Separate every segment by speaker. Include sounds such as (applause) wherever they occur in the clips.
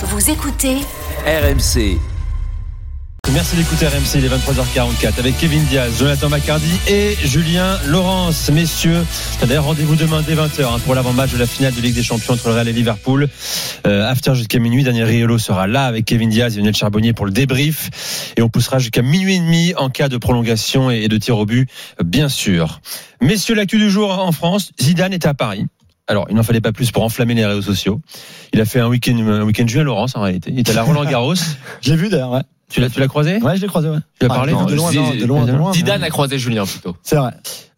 Speaker 1: Vous écoutez
Speaker 2: RMC.
Speaker 3: Merci d'écouter RMC, il est 23h44 avec Kevin Diaz, Jonathan Macardy et Julien Laurence. Messieurs, d'ailleurs rendez-vous demain dès 20h hein, pour l'avant-match de la finale de Ligue des Champions entre le Real et Liverpool. Euh, after jusqu'à minuit, Daniel Riolo sera là avec Kevin Diaz et Lionel Charbonnier pour le débrief. Et on poussera jusqu'à minuit et demi en cas de prolongation et de tir au but, bien sûr. Messieurs, l'actu du jour en France, Zidane était à Paris. Alors, il n'en fallait pas plus pour enflammer les réseaux sociaux. Il a fait un week-end, un week-end Julien Laurence en réalité. Il était à la Roland Garros. (laughs)
Speaker 4: J'ai vu d'ailleurs, ouais.
Speaker 3: Tu l'as, tu l'as croisé?
Speaker 4: Ouais, je l'ai croisé, ouais.
Speaker 3: Tu l'as
Speaker 4: Ah,
Speaker 3: parlé
Speaker 4: non, de loin, non, de loin, de loin.
Speaker 5: Zidane
Speaker 4: mais-
Speaker 5: a croisé Julien plutôt.
Speaker 4: C'est vrai.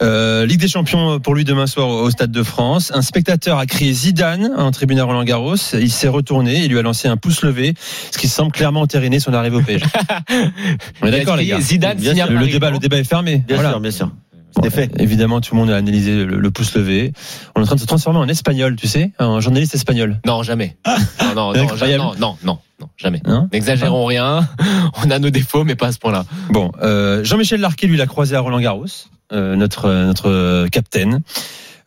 Speaker 3: Euh, Ligue des Champions pour lui demain soir au Stade de France. Un spectateur a crié Zidane en tribune à Roland Garros. Il s'est retourné, il lui a lancé un pouce levé, ce qui semble clairement entériner son arrivée au PSG. (laughs) On est d'accord les gars
Speaker 5: Zidane
Speaker 3: Bien sûr, le débat, le débat est fermé.
Speaker 6: Bien
Speaker 3: Voilà.
Speaker 6: sûr, bien sûr. C'était fait.
Speaker 3: Évidemment, tout le monde a analysé le, le pouce levé. On est en train de se transformer en espagnol, tu sais, en journaliste espagnol.
Speaker 5: Non, jamais. Non, non, non,
Speaker 3: Incroyable.
Speaker 5: non, non, non, non, jamais.
Speaker 3: Hein
Speaker 5: N'exagérons rien. (laughs) On a nos défauts, mais pas à ce point-là.
Speaker 3: Bon, euh, Jean-Michel Larquet, lui, l'a croisé à Roland Garros, euh, notre notre euh, capitaine.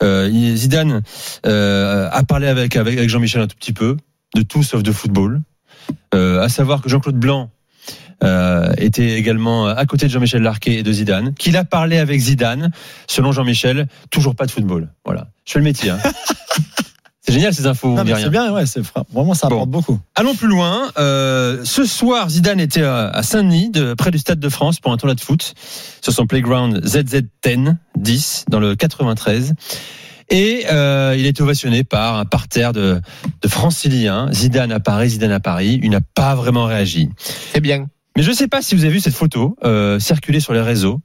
Speaker 3: Euh, Zidane euh, a parlé avec, avec avec Jean-Michel un tout petit peu de tout sauf de football. Euh, à savoir que Jean-Claude Blanc euh, était également à côté de Jean-Michel Larquet et de Zidane, qu'il a parlé avec Zidane. Selon Jean-Michel, toujours pas de football. Voilà, je fais le métier. hein. (laughs) C'est génial ces infos.
Speaker 4: C'est bien, ouais, c'est vraiment ça
Speaker 3: Bon.
Speaker 4: apporte beaucoup.
Speaker 3: Allons plus loin. Euh, ce soir, Zidane était à Saint-Denis, de, près du Stade de France, pour un tournoi de foot sur son playground ZZ10 10 dans le 93. Et euh, il a été ovationné par un parterre de, de franciliens. Zidane à Paris, Zidane à Paris. Il n'a pas vraiment réagi.
Speaker 5: C'est bien.
Speaker 3: Mais je ne sais pas si vous avez vu cette photo euh, circuler sur les réseaux,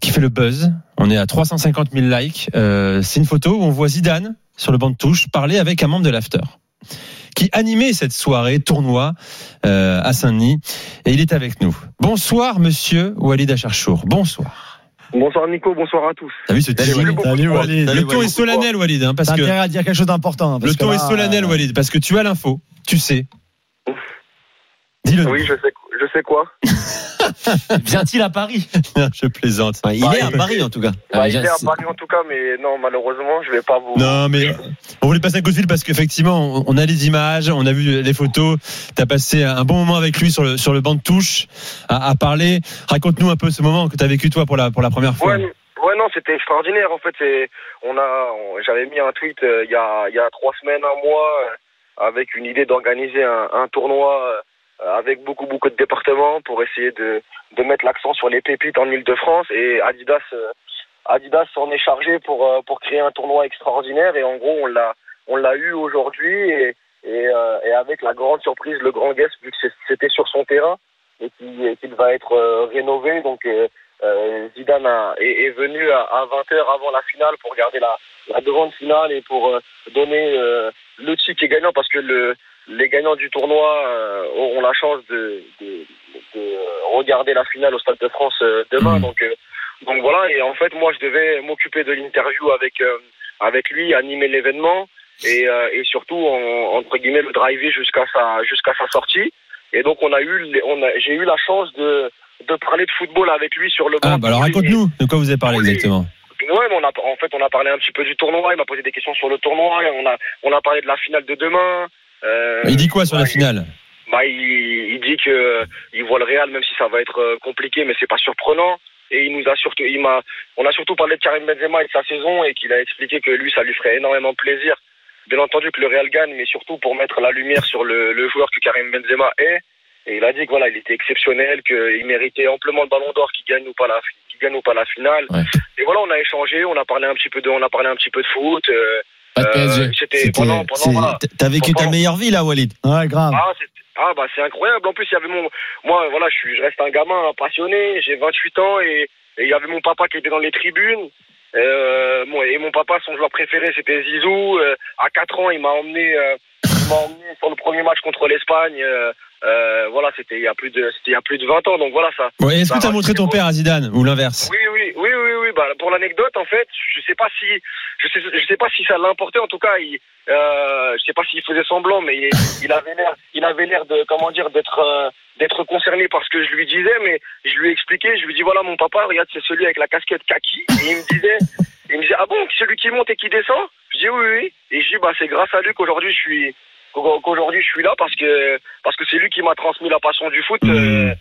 Speaker 3: qui fait le buzz. On est à 350 000 likes. Euh, c'est une photo où on voit Zidane sur le banc de touche parler avec un membre de l'after, qui animait cette soirée tournoi euh, à Saint-Denis, et il est avec nous. Bonsoir, Monsieur Walid Acharchour. Bonsoir.
Speaker 7: Bonsoir Nico, bonsoir à tous.
Speaker 3: T'as vu ce
Speaker 4: Salut,
Speaker 7: Salut,
Speaker 4: Walid.
Speaker 3: Le ton est solennel, Walid, hein, parce
Speaker 4: T'as
Speaker 3: que
Speaker 4: intérêt à dire quelque chose d'important. hein, parce
Speaker 3: le ton
Speaker 4: là,
Speaker 3: est solennel,
Speaker 4: euh,
Speaker 3: Walid, parce que tu as l'info, tu sais. Dis-le.
Speaker 7: Oui, je sais, je sais quoi. (laughs)
Speaker 6: Vient-il à Paris
Speaker 3: je plaisante.
Speaker 6: Enfin, Il est à Paris en tout cas.
Speaker 5: Ah,
Speaker 7: Bah, il est à Paris en tout cas, mais non, malheureusement, je vais pas vous.
Speaker 3: Non, mais on voulait passer un coup de fil parce qu'effectivement, on- on a les images, on a vu les photos. Tu as passé un bon moment avec lui sur le, sur le banc de touche à, à parler. Raconte-nous un peu ce moment que tu as vécu toi pour la, pour la première fois.
Speaker 7: Ouais, ouais, non, c'était extraordinaire. En fait, c'est, on a, j'avais mis un tweet euh, il y a, il y a trois semaines, un mois, euh, avec une idée d'organiser un, un tournoi euh, avec beaucoup, beaucoup de départements pour essayer de, de mettre l'accent sur les pépites en Ile-de-France. Et Adidas, euh, Adidas s'en est chargé pour, euh, pour créer un tournoi extraordinaire. Et en gros, on l'a, on l'a eu aujourd'hui et, et, euh, et avec la grande surprise, le grand guest, vu que c'était sur son terrain et qui- et qu'il va être euh, rénové. Donc, euh, euh, Zidane est, est venu à, à 20h avant la finale pour regarder la, la grande finale et pour euh, donner euh, le ticket gagnant parce que le, les gagnants du tournoi euh, auront la chance de, de, de regarder la finale au Stade de France euh, demain.
Speaker 3: Mhm.
Speaker 7: Donc, euh, donc voilà, et en fait, moi, je devais m'occuper de l'interview avec, euh, avec lui, animer l'événement et, euh, et surtout, en- entre guillemets, le driver jusqu'à sa, jusqu'à sa sortie. Et donc, on a eu, on a, j'ai eu la chance de, de parler de football avec lui sur le banc.
Speaker 3: Ah, bah alors raconte-nous de quoi vous avez parlé exactement.
Speaker 7: Ouais, mais on a, en fait, on a parlé un petit peu du tournoi. Il m'a posé des questions sur le tournoi. On a, on a parlé de la finale de demain. Euh,
Speaker 3: Il dit quoi sur la
Speaker 7: ouais,
Speaker 3: finale
Speaker 7: bah, il, il dit que euh, il voit le Real, même si ça va être euh, compliqué, mais c'est pas surprenant. Et il nous a surtout, il m'a, on a surtout parlé de Karim Benzema et de sa saison, et qu'il a expliqué que lui, ça lui ferait énormément plaisir. Bien entendu que le Real gagne, mais surtout pour mettre la lumière sur le, le joueur que Karim Benzema est. Et il a dit que voilà, il était exceptionnel, qu'il méritait amplement le Ballon d'Or, qu'il gagne ou pas la, qu'il gagne ou pas la finale.
Speaker 5: Ouais.
Speaker 7: Et voilà, on a échangé, on a parlé un petit peu de, on a parlé un petit peu de foot. euh,
Speaker 5: Pas de
Speaker 7: euh,
Speaker 5: PSG.
Speaker 7: C'était
Speaker 6: C'était-
Speaker 7: pendant, pendant,
Speaker 6: c'est-
Speaker 7: voilà.
Speaker 6: T'as vécu ta meilleure vie là, Walid.
Speaker 4: Ouais, grave.
Speaker 7: Ah, c'est- ah, bah c'est incroyable. En plus, il y avait mon, moi, voilà, je suis, je reste un gamin passionné. J'ai 28 ans et il y avait mon papa qui était dans les tribunes. Euh, moi, et mon papa, son joueur préféré, c'était Zizou. Euh, à 4 ans, il m'a emmené, euh, il m'a emmené sur le premier match contre l'Espagne. Euh, voilà, c'était il y a plus de, il y a plus de 20 ans. Donc voilà ça.
Speaker 3: Ouais, Est-ce que tu as montré ton père à Zidane ou l'inverse?
Speaker 7: Oui, oui, oui, oui, oui. Bah, pour l'anecdote, en fait, je sais pas si, je sais, je sais pas si ça l'importait. En tout cas, il, euh, je sais pas s'il faisait semblant, mais il, il avait l'air, il avait l'air de, comment dire, d'être, euh, d'être concerné par ce que je lui disais. Mais je lui ai expliqué, je lui dis voilà, mon papa, regarde, c'est celui avec la casquette kaki. Et il me disait, il me disait ah bon, celui qui monte et qui descend? Je dis oui, oui. Et je dis bah c'est grâce à lui qu'aujourd'hui je suis, qu'aujourd'hui je suis là parce que parce que c'est lui qui m'a transmis la passion du foot euh, euh,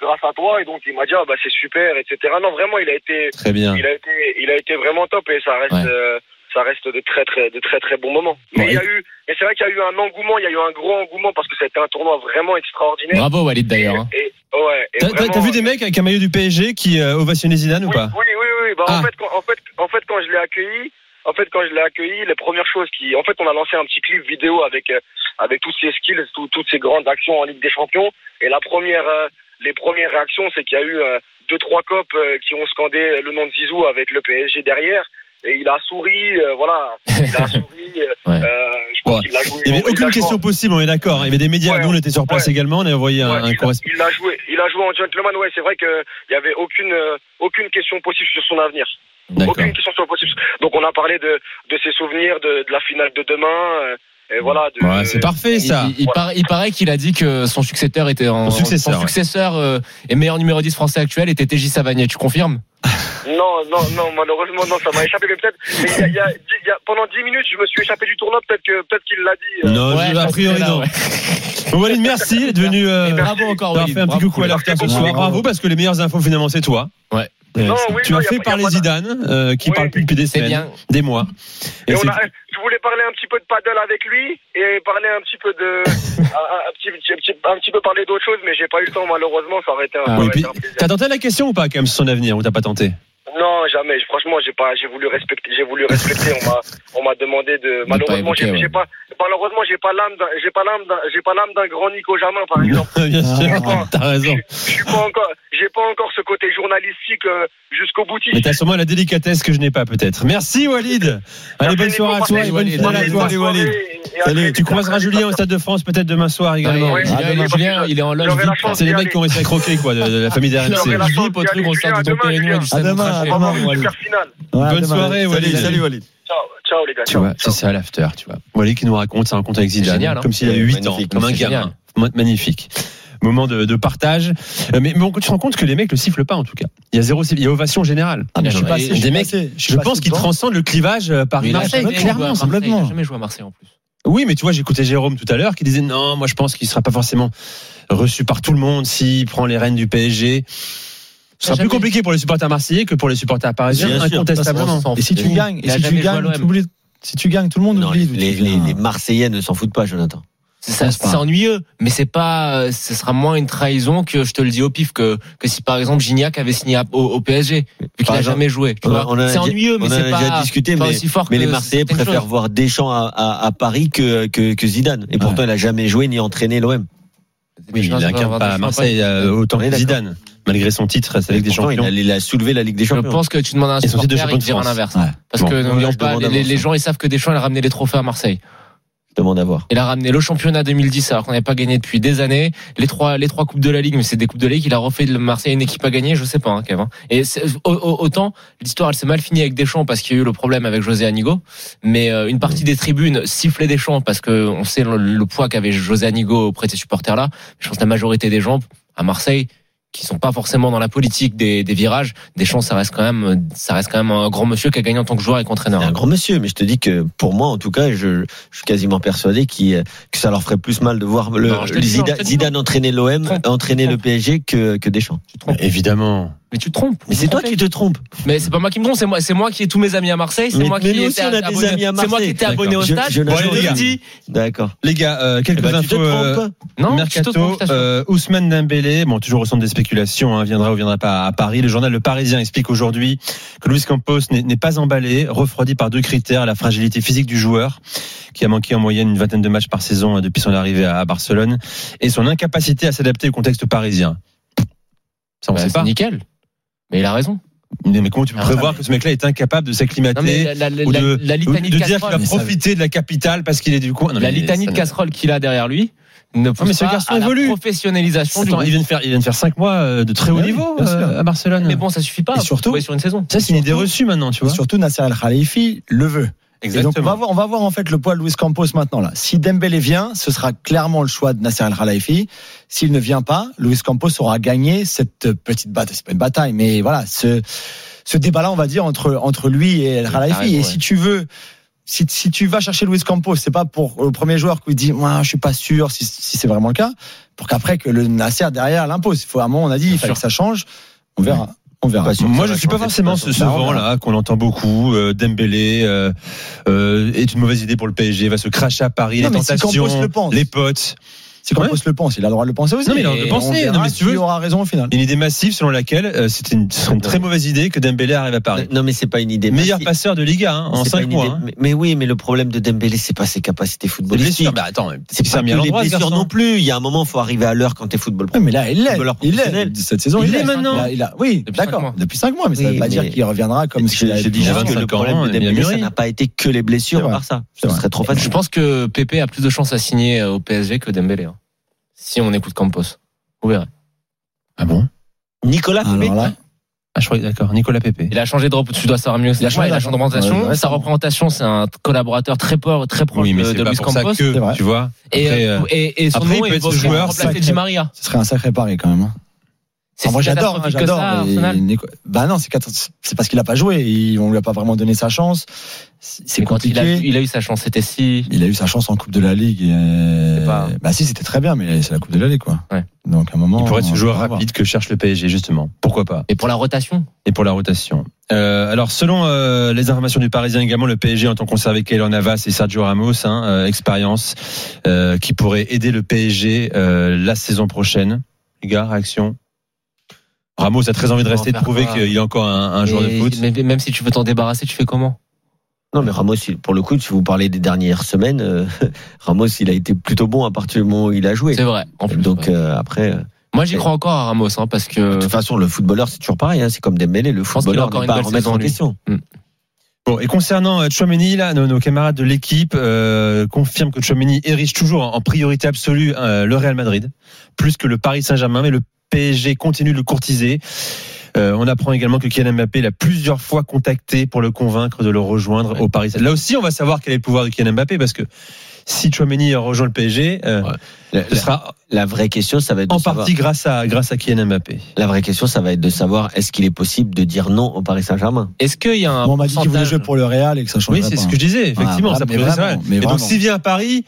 Speaker 7: grâce à toi et donc il m'a dit ah bah c'est super etc. Non vraiment il a été
Speaker 3: Très bien.
Speaker 7: il a été il a été vraiment top et ça reste
Speaker 5: Ouais.
Speaker 7: euh, ça reste de très très de très très bons moments. Mais il y a eu mais c'est vrai qu'il y a eu un engouement, il y a eu un gros engouement parce que c'était un tournoi vraiment extraordinaire.
Speaker 5: Bravo Walid d'ailleurs. hein.
Speaker 7: Et, ouais, et
Speaker 3: T'as- T'as
Speaker 7: vraiment-
Speaker 3: t'as vu des mecs avec un maillot du PSG qui euh, ovationnaient Zidane ou pas?
Speaker 7: oui, oui, oui. Bah,
Speaker 3: Ah.
Speaker 7: en, fait, quand, en, fait, en fait, quand je l'ai accueilli, en fait, quand je l'ai accueilli, les premières choses qui, en fait, on a lancé un petit clip vidéo avec euh, avec tous ces skills, tout- toutes ces grandes actions en Ligue des Champions. Et la première, euh, les premières réactions, c'est qu'il y a eu euh, deux trois copes euh, qui ont scandé le nom de Zizou avec le PSG derrière. Et il a souri, euh, voilà, il a souri.
Speaker 5: Ouais. (laughs)
Speaker 7: je pense
Speaker 3: Ouais.
Speaker 7: qu'il joué.
Speaker 3: Il n'y avait aucune question possible, on est d'accord. Il y avait des médias,
Speaker 7: Ouais,
Speaker 3: nous on était sur place également, on a envoyé un, un
Speaker 7: il,
Speaker 3: correspondant.
Speaker 7: il a joué, il a joué en gentleman. Ouais, c'est vrai que il y avait aucune aucune question possible sur son avenir.
Speaker 3: D'accord.
Speaker 7: Aucune question sur possible. Donc on a parlé de, de ses souvenirs, de, de la finale de demain. euh, et voilà. De,
Speaker 3: Ouais, c'est parfait
Speaker 5: Il,
Speaker 3: ça.
Speaker 5: il- il paraît, il paraît qu'il a dit que son successeur était en
Speaker 3: Son successeur, ouais.
Speaker 5: successeur, euh, et meilleur numéro 10 français actuel était TJ Savanier. Tu confirmes?
Speaker 7: Non, non, non, malheureusement, non, ça m'a échappé. Mais peut-être, mais il y a, il y a- il y a- pendant 10 minutes, je me suis échappé du tournoi. Peut-être que, peut-être qu'il l'a dit. euh.
Speaker 3: Non,
Speaker 5: Ouais,
Speaker 3: a priori non.
Speaker 5: ouais.
Speaker 3: Bon, Walid, merci d'être venu. euh,
Speaker 5: bravo encore Walid.
Speaker 3: fait un petit
Speaker 5: Bravo.
Speaker 3: coucou à l'after ce soir. Bravo parce que les meilleures infos finalement c'est toi.
Speaker 5: Ouais.
Speaker 7: Non, oui,
Speaker 3: tu
Speaker 7: non,
Speaker 3: as fait parler
Speaker 7: pas
Speaker 3: Zidane, euh, qui
Speaker 7: Oui,
Speaker 3: parle plus depuis des semaines, des mois.
Speaker 7: Et
Speaker 3: Et
Speaker 7: on
Speaker 3: c'est-
Speaker 7: a, je voulais parler un petit peu de paddle avec lui et parler un petit peu de, (laughs) un, un petit, un peu parler d'autre chose, mais j'ai pas eu le temps malheureusement. Ça aurait été
Speaker 5: Ah
Speaker 3: Oui. T'as tenté la question ou pas quand même sur son avenir ou t'as pas tenté?
Speaker 7: Non, jamais. Franchement, j'ai pas, j'ai voulu respecter, j'ai voulu respecter. on m'a, on m'a demandé de. Malheureusement, j'ai,
Speaker 5: ouais.
Speaker 7: pas, malheureusement, j'ai pas l'âme, d'un- j'ai pas l'âme, d'un- j'ai pas l'âme d'un grand Nico Jamin, par exemple.
Speaker 3: Bien sûr,
Speaker 7: Ah.
Speaker 3: t'as raison.
Speaker 7: Je suis pas encore, j'ai pas encore ce côté journalistique euh, jusqu'au boutiste.
Speaker 3: Mais t'as sûrement la délicatesse que je n'ai pas peut-être. Merci Walid. Allez, bonne soirée à toi et bonne
Speaker 5: Walid.
Speaker 3: finale à
Speaker 5: Salut,
Speaker 3: toi.
Speaker 7: À
Speaker 3: Salut, tu croiseras Julien au Stade de France peut-être demain soir également.
Speaker 5: Julien, il est-
Speaker 7: demain.
Speaker 5: En loge
Speaker 3: C'est les mecs qui ont réussi à croquer quoi de, la famille d'RMC.
Speaker 5: VIP au truc stade
Speaker 7: Julien,
Speaker 5: du Dom
Speaker 7: demain,
Speaker 4: demain, demain. Walid.
Speaker 7: finale.
Speaker 4: Ouais,
Speaker 3: Bonne
Speaker 4: demain.
Speaker 3: soirée, Walid.
Speaker 4: Salut, salut Walid.
Speaker 7: Ciao, ciao les gars.
Speaker 3: Tu vois, ça c'est à l'after, tu vois. Walid qui nous raconte sa rencontre avec Zidane,
Speaker 5: génial, hein.
Speaker 3: comme s'il avait
Speaker 6: Ouais,
Speaker 3: 8 ans,
Speaker 6: magnifique.
Speaker 3: comme un
Speaker 5: C'est
Speaker 3: gamin. Ma- Magnifique. Moment de, de partage. Euh, Mais, mais on se rend compte que les mecs le sifflent pas en tout cas. Il y a zéro siffle, il y a ovation générale.
Speaker 4: Ah, mais je suis je suis
Speaker 3: des mecs,
Speaker 4: passé, suis
Speaker 3: Je
Speaker 4: passé
Speaker 3: pense qu'ils transcendent le clivage euh, Paris-Marseille, clairement.
Speaker 4: Complètement.
Speaker 5: Jamais joué à Marseille en plus.
Speaker 3: Oui, mais tu vois, j'écoutais Jérôme tout à l'heure qui disait non, moi je pense qu'il sera pas forcément reçu par tout le monde s'il prend les rênes du PSG. Ce sera
Speaker 5: Jamais.
Speaker 3: plus compliqué pour les supporters marseillais que pour les supporters parisiens, incontestablement.
Speaker 4: Et si tu gagnes, et
Speaker 5: a
Speaker 4: si tu gagnes,
Speaker 5: l'OM.
Speaker 4: tu oublies- si tu gagnes, tout le monde
Speaker 6: Non,
Speaker 4: oublie.
Speaker 6: les, Marseillais ne s'en foutent pas, Jonathan.
Speaker 5: C'est c'est ennuyeux, mais c'est pas, euh, ce sera moins une trahison que je te le dis au pif que que si par exemple Gignac avait signé à- au, au PSG, vu qu'il
Speaker 6: Par
Speaker 5: a
Speaker 6: exemple,
Speaker 5: jamais joué. C'est
Speaker 6: déjà-
Speaker 5: ennuyeux, mais
Speaker 6: on en a
Speaker 5: c'est
Speaker 6: déjà
Speaker 5: pas,
Speaker 6: discuté,
Speaker 5: pas
Speaker 6: mais-
Speaker 5: aussi fort
Speaker 6: Mais
Speaker 5: que
Speaker 6: les Marseillais préfèrent voir Deschamps à, à, à Paris que, que, que Zidane. Et pourtant, il a jamais joué ni entraîné l'OM.
Speaker 3: Oui, il n'incarne pas à Marseille euh, autant que. Zidane, malgré son titre, c'est avec des
Speaker 6: Pourtant, il
Speaker 3: champions.
Speaker 6: a, il a soulevé la Ligue des
Speaker 5: Je
Speaker 6: Champions.
Speaker 5: pense que tu demandes à un
Speaker 3: Et son titre de
Speaker 5: supporter, il te
Speaker 3: champion de
Speaker 5: dira
Speaker 3: France.
Speaker 5: l'inverse.
Speaker 4: Ouais.
Speaker 5: Parce
Speaker 3: Bon.
Speaker 5: que n'oublions
Speaker 6: je
Speaker 5: pas, les, gens ils savent que Deschamps il a ramené les trophées à Marseille.
Speaker 6: Je demande à voir.
Speaker 5: Il a ramené le championnat 2010 alors qu'on n'avait pas gagné depuis des années. Les trois, les trois coupes de la Ligue, mais c'est des coupes de la Ligue. Il a refait de Marseille une équipe à gagner, je sais pas, hein, Kev, hein. Et autant l'histoire elle s'est mal finie avec Deschamps parce qu'il y a eu le problème avec José Anigo, mais euh, une partie des tribunes sifflait Deschamps parce que on sait le, le poids qu'avait José Anigo auprès de ses supporters là. Je pense que la majorité des gens à Marseille qui sont pas forcément dans la politique des, des virages, Deschamps ça reste quand même, ça reste quand même un grand monsieur qui a gagné en tant que joueur et qu'entraîneur.
Speaker 6: Un grand monsieur, mais je te dis que pour moi, en tout cas, je, je suis quasiment persuadé qu'il- que ça leur ferait plus mal de voir le,
Speaker 5: Non,
Speaker 6: Zidane, entraîner l'OM, entraîner le. PSG que, que Deschamps.
Speaker 5: Tu te trompes.
Speaker 3: Évidemment.
Speaker 5: Mais tu te trompes.
Speaker 6: Mais c'est toi qui te trompes.
Speaker 5: Mais c'est pas moi qui me trompe, c'est moi, c'est moi qui ai tous mes amis à Marseille, c'est
Speaker 6: Mais-
Speaker 5: moi
Speaker 6: mais
Speaker 5: qui étais
Speaker 6: aussi, on a des
Speaker 5: abonné-
Speaker 6: amis à
Speaker 5: C'est moi qui étais abonné au stade.
Speaker 6: je-
Speaker 3: Bon, allez,
Speaker 5: je
Speaker 3: gars.
Speaker 5: dis.
Speaker 6: D'accord.
Speaker 3: Les gars, euh, quelques
Speaker 6: Eh ben, tu te
Speaker 3: infos. euh.
Speaker 5: Non, tu te
Speaker 3: Mercato, euh, Ousmane Dembélé, bon toujours au centre des spéculations, hein, viendra ou viendra pas à Paris. Le journal Le Parisien explique aujourd'hui que Luis Campos n'est pas emballé, refroidi par deux critères la fragilité physique du joueur, qui a manqué en moyenne une vingtaine de matchs par saison euh, depuis son arrivée à Barcelone, et son incapacité à s'adapter au contexte parisien. Ça on
Speaker 5: Bah,
Speaker 3: sait
Speaker 5: c'est
Speaker 3: pas.
Speaker 5: nickel. Mais il a raison.
Speaker 3: Mais mais comment tu peux
Speaker 5: Ah,
Speaker 3: prévoir
Speaker 5: mais-
Speaker 3: que ce mec-là est incapable de s'acclimater
Speaker 5: la, la, la,
Speaker 3: ou de,
Speaker 5: la
Speaker 3: ou de
Speaker 5: de
Speaker 3: dire qu'il va
Speaker 5: casserole,
Speaker 3: profiter de la capitale parce qu'il est du coin Non,
Speaker 5: la litanie de casserole qu'il a derrière lui ne pousse
Speaker 3: mais ce
Speaker 5: pas
Speaker 3: garçon
Speaker 5: à la
Speaker 3: évolue.
Speaker 5: professionnalisation
Speaker 3: Attends, il vient de faire, il vient de faire cinq mois euh, de très haut
Speaker 4: Oui,
Speaker 3: niveau euh, à Barcelone.
Speaker 5: Mais bon, ça suffit pas.
Speaker 4: Et surtout-
Speaker 5: sur une saison.
Speaker 3: ça c'est une idée reçue maintenant, tu
Speaker 4: Et
Speaker 3: vois.
Speaker 4: surtout, Nasser El Khalifi le veut. Et donc, on va, voir, on va voir en fait le poids de Luis Campos maintenant. Là. Si Dembélé vient, ce sera clairement le choix de Nasser El Khalifi. S'il ne vient pas, Luis Campos aura gagné cette petite bataille. C'est pas une bataille, mais voilà, ce, ce débat-là, on va dire, entre, entre lui et El
Speaker 5: raison,
Speaker 4: et
Speaker 5: ouais.
Speaker 4: si tu veux si, si tu vas chercher Luis Campos, c'est pas pour le premier joueur qui dit, moi, je suis pas sûr si, si c'est vraiment le cas, pour qu'après que le Nasser derrière l'impose. Il faut, à un moment, on a dit, il fallait que ça change. On verra. On verra.
Speaker 3: Moi, je suis pas forcément ce, ce vent-là qu'on entend beaucoup. Euh, Dembélé euh, euh, est une mauvaise idée pour le PSG. Va se cracher à Paris.
Speaker 4: Non,
Speaker 3: les
Speaker 4: si
Speaker 3: tentations,
Speaker 4: le pense.
Speaker 3: les potes.
Speaker 4: Si Campos
Speaker 3: Ouais.
Speaker 4: le pense, il a le droit de le penser aussi.
Speaker 3: Non, mais il a le droit de
Speaker 4: Et
Speaker 3: penser. Non, mais si tu veux-
Speaker 4: aura raison au final.
Speaker 3: Une idée massive selon laquelle euh, c'était une, une très mauvaise idée que Dembélé arrive à Paris.
Speaker 6: Non, mais c'est pas une idée.
Speaker 3: Meilleur
Speaker 6: massive.
Speaker 3: passeur de Liga hein, en
Speaker 6: C'est pas
Speaker 3: 5
Speaker 6: une
Speaker 3: mois.
Speaker 6: idée.
Speaker 3: hein.
Speaker 6: Mais, mais oui, mais le problème de Dembélé, c'est pas ses capacités
Speaker 3: Les
Speaker 6: footballistiques.
Speaker 3: blessures, bah attends,
Speaker 6: C'est
Speaker 3: il
Speaker 6: pas que les blessures non plus. Il y a un moment, faut arriver à l'heure quand t'es football pro.
Speaker 4: Mais là, il l'est. Il l'est. Cette saison,
Speaker 3: Il
Speaker 4: il
Speaker 3: l'est maintenant.
Speaker 4: Il il oui, d'accord. Depuis 5 mois, mais ça veut pas
Speaker 6: mais-
Speaker 4: dire qu'il reviendra comme
Speaker 6: Je, je
Speaker 3: il
Speaker 6: juste que
Speaker 3: 25
Speaker 6: le problème
Speaker 3: ans,
Speaker 6: de
Speaker 3: il
Speaker 6: Dembélé, ça n'a pas été que les blessures
Speaker 4: C'est
Speaker 6: par ça.
Speaker 4: C'est
Speaker 6: Ce serait trop
Speaker 5: Je
Speaker 6: facile.
Speaker 5: pense que Pépé a plus de chances à signer au PSG que Dembélé. Hein. Si on écoute Campos. Vous verrez.
Speaker 3: Ah bon?
Speaker 6: Nicolas Pépé.
Speaker 4: Alors là,
Speaker 3: Ah, je crois d'accord. Nicolas Pépé.
Speaker 5: Il a changé de rep- tu dois savoir mieux.
Speaker 4: Il a changé
Speaker 5: il a changé de représentation.
Speaker 4: Ouais,
Speaker 5: Sa représentation, c'est un collaborateur très proche, très proche
Speaker 3: Oui, mais
Speaker 5: de,
Speaker 3: c'est
Speaker 5: de Luis Campos.
Speaker 3: que,
Speaker 4: C'est vrai.
Speaker 3: tu vois.
Speaker 5: Et,
Speaker 3: Après,
Speaker 5: euh,
Speaker 3: euh,
Speaker 5: et, et son
Speaker 3: après, il
Speaker 5: nom
Speaker 3: peut
Speaker 5: est
Speaker 3: être ce joueur
Speaker 5: pour remplacer
Speaker 4: sacré.
Speaker 5: Di Maria.
Speaker 4: ce serait un sacré pari quand même.
Speaker 5: C'est
Speaker 4: Ah, moi j'adore, hein, j'adore. Bah non, c'est c'est parce qu'il a pas joué. Il- On lui a pas vraiment donné sa chance. C'est
Speaker 5: il
Speaker 4: compliqué.
Speaker 5: a, il a eu sa chance, c'était si.
Speaker 4: Il a eu sa chance en Coupe de la Ligue. et-
Speaker 5: pas-
Speaker 4: Bah si, c'était très bien, mais c'est la Coupe de la Ligue, quoi.
Speaker 5: Ouais.
Speaker 4: Donc à un moment.
Speaker 3: il pourrait être ce joueur rapide que cherche le PSG justement. Pourquoi pas
Speaker 5: Et pour la rotation?
Speaker 3: Et pour la rotation. Euh, alors selon euh, les informations du Parisien également, le PSG entend conserver Keylor Navas et Sergio Ramos, hein, euh, expérience euh, qui pourrait aider le PSG euh, la saison prochaine. Les gars, réaction? Ramos a très envie de rester, de prouver qu'il est encore un, un joueur de foot.
Speaker 5: mais même si tu veux t'en débarrasser, tu fais comment?
Speaker 6: Non, mais Ramos, pour le coup, si vous parlez des dernières semaines, euh, (laughs) Ramos, il a été plutôt bon à partir du moment où il a joué.
Speaker 5: C'est vrai. En plus,
Speaker 6: Donc
Speaker 5: ouais.
Speaker 6: euh, après, euh,
Speaker 5: moi j'y crois encore à Ramos, hein, parce
Speaker 6: de
Speaker 5: que
Speaker 6: toute façon, le footballeur, c'est toujours pareil. Hein, c'est comme Dembélé, le
Speaker 5: pense qu'il a
Speaker 6: footballeur n'est pas à remettre en
Speaker 5: lui.
Speaker 6: question.
Speaker 3: Bon, et concernant euh, Chouameni, là, nos, nos camarades de l'équipe euh, confirment que Chouameni érige toujours en, en priorité absolue euh, le Real Madrid, plus que le Paris Saint-Germain, mais le PSG continue de le courtiser. Euh, on apprend également que Kylian Mbappé l'a plusieurs fois contacté pour le convaincre de le rejoindre
Speaker 5: Ouais.
Speaker 3: au Paris. Là aussi, on va savoir quel est le pouvoir de Kylian Mbappé parce que si Chouameni rejoint le PSG, euh,
Speaker 6: Ouais. La,
Speaker 3: ce sera
Speaker 6: la vraie question, ça va être de
Speaker 3: en
Speaker 6: savoir,
Speaker 3: partie grâce à grâce à Kylian Mbappé.
Speaker 6: la vraie question, ça va être de savoir est-ce qu'il est possible de dire non au Paris Saint-Germain.
Speaker 5: est-ce qu'il y a un
Speaker 4: Bon, on m'a dit qu'il voulait jouer pour le Real et que ça changerait
Speaker 3: Oui, c'est ce que je disais. Effectivement,
Speaker 4: Ah,
Speaker 3: ça
Speaker 4: mais vraiment,
Speaker 3: vrai.
Speaker 4: mais
Speaker 3: Et donc, s'il vient à Paris,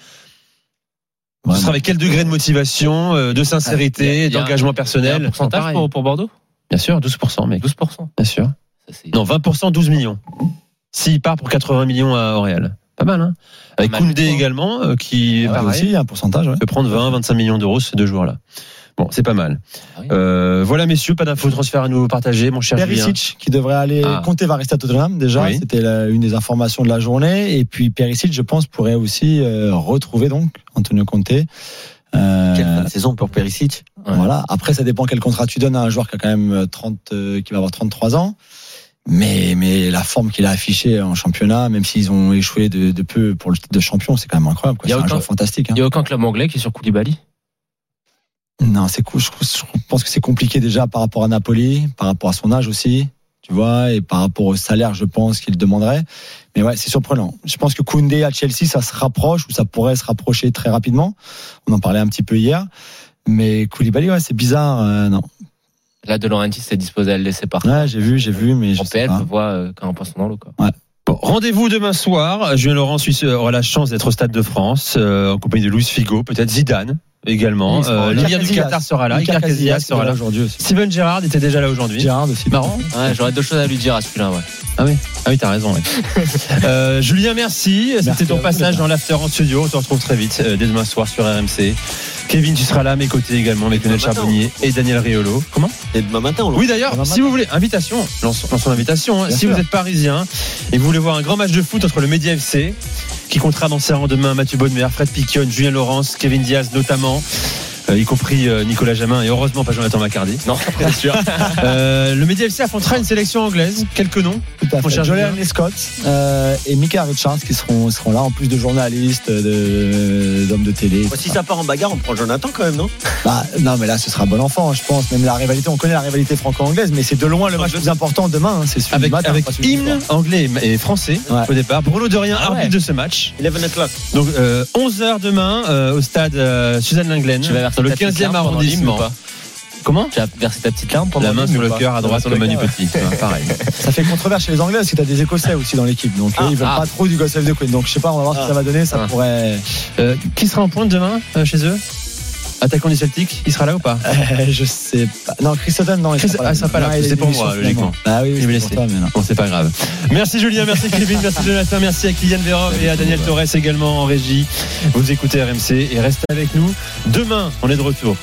Speaker 3: ce sera avec quel degré de motivation, euh, de sincérité,
Speaker 5: il y a-
Speaker 3: d'engagement
Speaker 5: y a un
Speaker 3: personnel?
Speaker 5: pourcentage pour, pour Bordeaux?
Speaker 3: Bien sûr, 12%, mec.
Speaker 5: 12%.
Speaker 3: Bien sûr.
Speaker 5: Ça,
Speaker 3: Non, 20%, 12 millions. S'il part pour 80 millions à Real. Pas mal, hein Avec Koundé également, euh, qui,
Speaker 4: Ah,
Speaker 3: pareil,
Speaker 4: aussi, il y a un pourcentage. ouais.
Speaker 3: peut prendre 20, 25 millions d'euros ces deux joueurs-là. Bon, c'est pas mal.
Speaker 5: Ah.
Speaker 3: Euh, voilà, messieurs, pas d'infos de transfert à nous partager, mon cher.
Speaker 4: Perisic qui devrait aller.
Speaker 3: Ah.
Speaker 4: Conte va rester à Tottenham déjà.
Speaker 3: Oui.
Speaker 4: C'était une des informations de la journée. Et puis Perisic, je pense, pourrait aussi euh, retrouver donc Antonio Conte. Euh,
Speaker 6: Quelle fin de saison pour Perisic
Speaker 5: Ouais.
Speaker 4: Voilà. Après, ça dépend quel contrat tu donnes à un joueur qui a quand même 30, euh, qui va avoir 33 ans. Mais, mais la forme qu'il a affichée en championnat, même s'ils ont échoué de, de peu pour le titre de champion, c'est quand même incroyable. quoi.
Speaker 5: Il y a
Speaker 4: C'est un
Speaker 5: aucun-
Speaker 4: joueur fantastique. hein.
Speaker 5: Il n'y a aucun club anglais qui est sur Koulibaly?
Speaker 4: Non, c'est cool. Je, je pense que c'est compliqué déjà par rapport à Napoli, par rapport à son âge aussi, tu vois, et par rapport au salaire, je pense qu'il demanderait. Mais ouais, c'est surprenant. Je pense que Koundé à Chelsea, ça se rapproche ou ça pourrait se rapprocher très rapidement. On en parlait un petit peu hier. Mais Koulibaly, ouais, c'est bizarre. euh, non.
Speaker 5: Là, De Laurentiis s'est disposé à le laisser partir.
Speaker 4: Ouais, j'ai vu, j'ai vu, mais je
Speaker 5: En
Speaker 4: sais
Speaker 5: PL,
Speaker 4: pas.
Speaker 5: je vois euh, quand un poisson dans l'eau. quoi.
Speaker 3: Bon, rendez-vous demain soir. Julien Laurent Suisse aura la chance d'être au Stade de France, euh, en compagnie de Luis Figo, peut-être Zidane également. Euh, du. Qatar sera là.
Speaker 4: Iker
Speaker 3: Casillas sera là.
Speaker 4: aujourd'hui aussi.
Speaker 3: Steven Gerrard était déjà là aujourd'hui.
Speaker 4: Gérard aussi.
Speaker 3: Marrant.
Speaker 5: Ouais, J'aurais deux choses à lui dire à celui-là. Ouais.
Speaker 3: Ah oui, ah oui, t'as raison. ouais. (laughs) euh, Julien, merci. C'était ton passage dans l'after en studio. On se retrouve très vite euh, dès demain soir sur RMC. Kevin, tu seras là à mes côtés également avec Lionel
Speaker 6: matin.
Speaker 3: Charbonnier et Daniel Riolo. Comment
Speaker 6: Et demain matin, on le
Speaker 3: Oui, d'ailleurs, si
Speaker 4: matin.
Speaker 3: vous voulez, invitation, lance, lançons l'invitation. hein. Si
Speaker 4: sûr.
Speaker 3: vous êtes parisien et que vous voulez voir un grand match de foot entre le Média FC, qui comptera dans ses rangs demain Mathieu Bonnemer, Fred Piquion, Julien Laurence, Kevin Diaz notamment. Euh, y compris euh, Nicolas Jamin et heureusement pas Jonathan Macardy.
Speaker 5: Non, (laughs) bien sûr.
Speaker 3: Euh, le Média FC affrontera une sélection anglaise. Quelques noms.
Speaker 4: Tout à
Speaker 3: Mon
Speaker 4: fait.
Speaker 3: Julien.
Speaker 4: Scott euh, et Mika Richards qui seront, seront là, en plus de journalistes, de- d'hommes de, télé.
Speaker 6: Si ça part en bagarre, on prend Jonathan quand même, non?
Speaker 4: Bah, non, mais là, ce sera bon enfant, je pense. Même la rivalité, on connaît la rivalité franco-anglaise, mais c'est de loin le match le plus important demain. hein, C'est celui
Speaker 3: Avec,
Speaker 4: du matin,
Speaker 3: avec hymne anglais et français
Speaker 4: Ouais.
Speaker 3: au départ. Bruno Dorien,
Speaker 5: Ah ouais.
Speaker 3: arbitre de ce match.
Speaker 6: 11 o'clock.
Speaker 3: Donc euh, 11h demain euh, au stade euh, Suzanne Lenglen,
Speaker 5: Tu
Speaker 3: le
Speaker 5: ta petite
Speaker 3: 15e
Speaker 5: larme pendant l'hymne ou
Speaker 3: arrondissement. Comment
Speaker 5: Tu as versé ta petite larme pendant
Speaker 3: La main sur le cœur à droite comme
Speaker 5: sur
Speaker 3: Manu. Petit. Ouais, pareil. (laughs)
Speaker 4: Ça fait controverse chez les Anglais parce que t'as des Écossais aussi dans l'équipe. Donc eux, ils veulent
Speaker 5: Ah,
Speaker 4: pas trop du Goss of the Queen. Donc je sais pas, on va voir ce que ça va donner. Ça
Speaker 5: Ah.
Speaker 4: pourrait.
Speaker 3: Euh, qui sera en pointe demain euh, chez eux? Attaquant du Celtic, il sera là ou pas
Speaker 4: Euh, je sais pas. Non, Chris Sutton, non, il
Speaker 3: Chris-
Speaker 4: sera pas là.
Speaker 3: ah, pas là, c'est
Speaker 4: est
Speaker 3: pour moi, logiquement.
Speaker 4: Ah oui, oui, pour toi, mais non.
Speaker 3: Bon, c'est pas grave. Merci Julien, merci Kevin, merci Jonathan, merci à Kylian Vérov et à Daniel Torres également en régie. Vous écoutez RMC et restez avec nous. Demain, on est de retour.